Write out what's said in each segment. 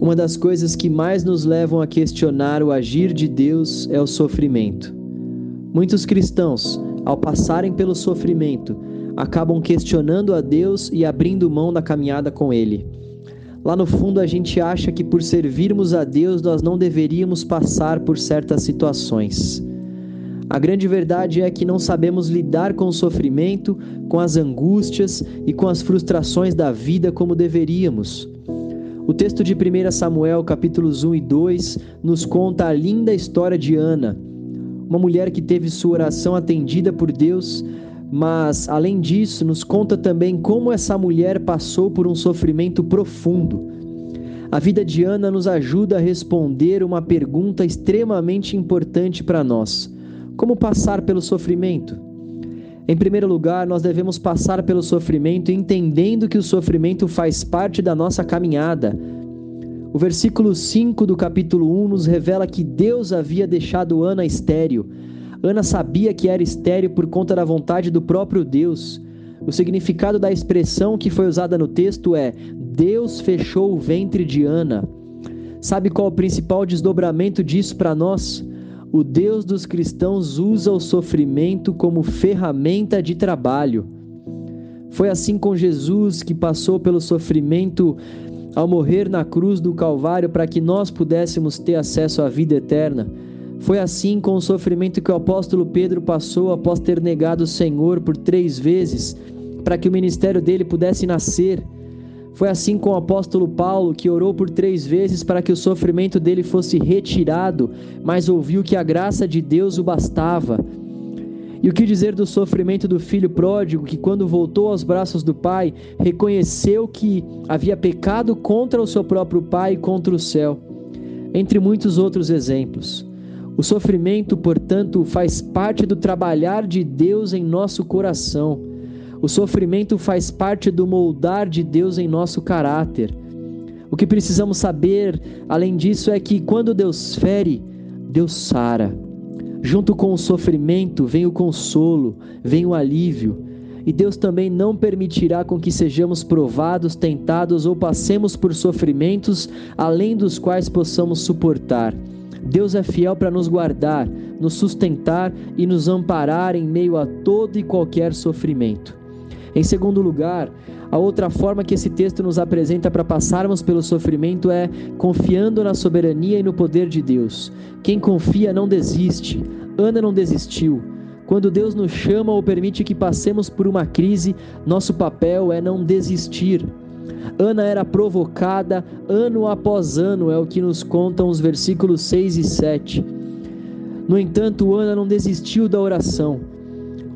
Uma das coisas que mais nos levam a questionar o agir de Deus é o sofrimento. Muitos cristãos, ao passarem pelo sofrimento, acabam questionando a Deus e abrindo mão da caminhada com Ele. Lá no fundo, a gente acha que por servirmos a Deus nós não deveríamos passar por certas situações. A grande verdade é que não sabemos lidar com o sofrimento, com as angústias e com as frustrações da vida como deveríamos. O texto de 1 Samuel, capítulos 1 e 2, nos conta a linda história de Ana, uma mulher que teve sua oração atendida por Deus, mas além disso, nos conta também como essa mulher passou por um sofrimento profundo. A vida de Ana nos ajuda a responder uma pergunta extremamente importante para nós: como passar pelo sofrimento? Em primeiro lugar, nós devemos passar pelo sofrimento entendendo que o sofrimento faz parte da nossa caminhada. O versículo 5 do capítulo 1 nos revela que Deus havia deixado Ana estéril. Ana sabia que era estéril por conta da vontade do próprio Deus. O significado da expressão que foi usada no texto é: Deus fechou o ventre de Ana. Sabe qual o principal desdobramento disso para nós? O Deus dos cristãos usa o sofrimento como ferramenta de trabalho. Foi assim com Jesus que passou pelo sofrimento ao morrer na cruz do Calvário para que nós pudéssemos ter acesso à vida eterna. Foi assim com o sofrimento que o apóstolo Pedro passou após ter negado o Senhor por três vezes, para que o ministério dele pudesse nascer. Foi assim com o apóstolo Paulo, que orou por três vezes para que o sofrimento dele fosse retirado, mas ouviu que a graça de Deus o bastava. E o que dizer do sofrimento do filho pródigo, que quando voltou aos braços do pai, reconheceu que havia pecado contra o seu próprio pai e contra o céu, entre muitos outros exemplos. O sofrimento, portanto, faz parte do trabalhar de Deus em nosso coração. O sofrimento faz parte do moldar de Deus em nosso caráter. O que precisamos saber, além disso, é que quando Deus fere, Deus sara. Junto com o sofrimento vem o consolo, vem o alívio. E Deus também não permitirá com que sejamos provados, tentados ou passemos por sofrimentos além dos quais possamos suportar. Deus é fiel para nos guardar, nos sustentar e nos amparar em meio a todo e qualquer sofrimento. Em segundo lugar, a outra forma que esse texto nos apresenta para passarmos pelo sofrimento é confiando na soberania e no poder de Deus. Quem confia não desiste. Ana não desistiu. Quando Deus nos chama ou permite que passemos por uma crise, nosso papel é não desistir. Ana era provocada ano após ano, é o que nos contam os versículos 6 e 7. No entanto, Ana não desistiu da oração.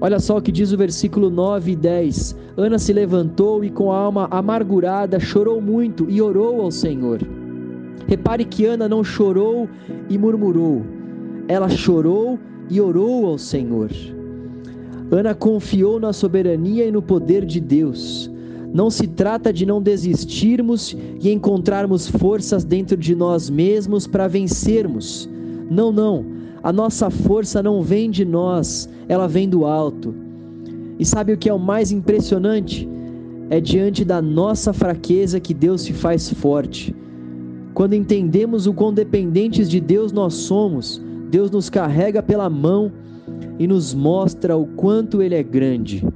Olha só o que diz o versículo 9 e 10. Ana se levantou e, com a alma amargurada, chorou muito e orou ao Senhor. Repare que Ana não chorou e murmurou, ela chorou e orou ao Senhor. Ana confiou na soberania e no poder de Deus. Não se trata de não desistirmos e encontrarmos forças dentro de nós mesmos para vencermos. Não, não. A nossa força não vem de nós, ela vem do alto. E sabe o que é o mais impressionante? É diante da nossa fraqueza que Deus se faz forte. Quando entendemos o quão dependentes de Deus nós somos, Deus nos carrega pela mão e nos mostra o quanto Ele é grande.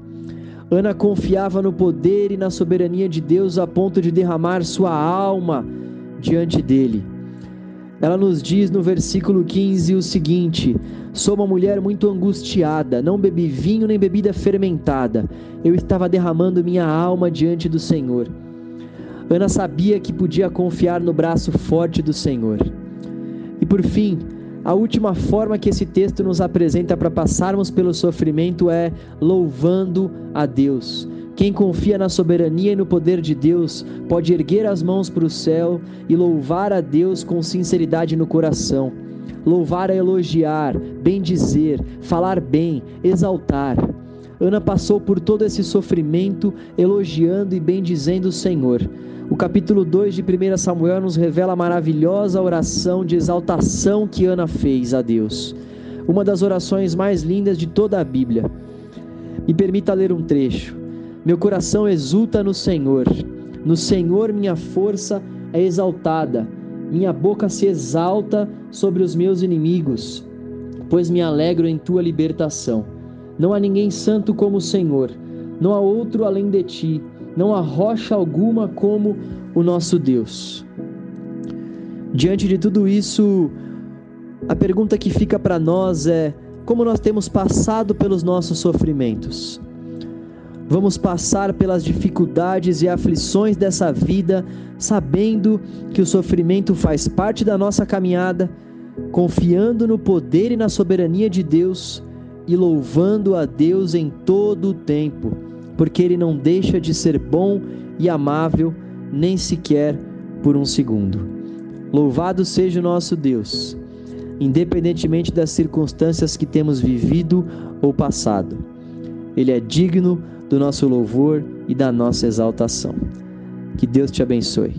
Ana confiava no poder e na soberania de Deus a ponto de derramar sua alma diante dele. Ela nos diz no versículo 15 o seguinte: Sou uma mulher muito angustiada, não bebi vinho nem bebida fermentada. Eu estava derramando minha alma diante do Senhor. Ana sabia que podia confiar no braço forte do Senhor. E por fim, a última forma que esse texto nos apresenta para passarmos pelo sofrimento é louvando a Deus. Quem confia na soberania e no poder de Deus pode erguer as mãos para o céu e louvar a Deus com sinceridade no coração. Louvar é elogiar, bendizer, falar bem, exaltar. Ana passou por todo esse sofrimento elogiando e bendizendo o Senhor. O capítulo 2 de 1 Samuel nos revela a maravilhosa oração de exaltação que Ana fez a Deus. Uma das orações mais lindas de toda a Bíblia. Me permita ler um trecho. Meu coração exulta no Senhor. No Senhor minha força é exaltada. Minha boca se exalta sobre os meus inimigos, pois me alegro em tua libertação. Não há ninguém santo como o Senhor, não há outro além de ti, não há rocha alguma como o nosso Deus. Diante de tudo isso, a pergunta que fica para nós é: como nós temos passado pelos nossos sofrimentos? Vamos passar pelas dificuldades e aflições dessa vida, sabendo que o sofrimento faz parte da nossa caminhada, confiando no poder e na soberania de Deus e louvando a Deus em todo o tempo, porque Ele não deixa de ser bom e amável, nem sequer por um segundo. Louvado seja o nosso Deus, independentemente das circunstâncias que temos vivido ou passado. Ele é digno do nosso louvor e da nossa exaltação. Que Deus te abençoe.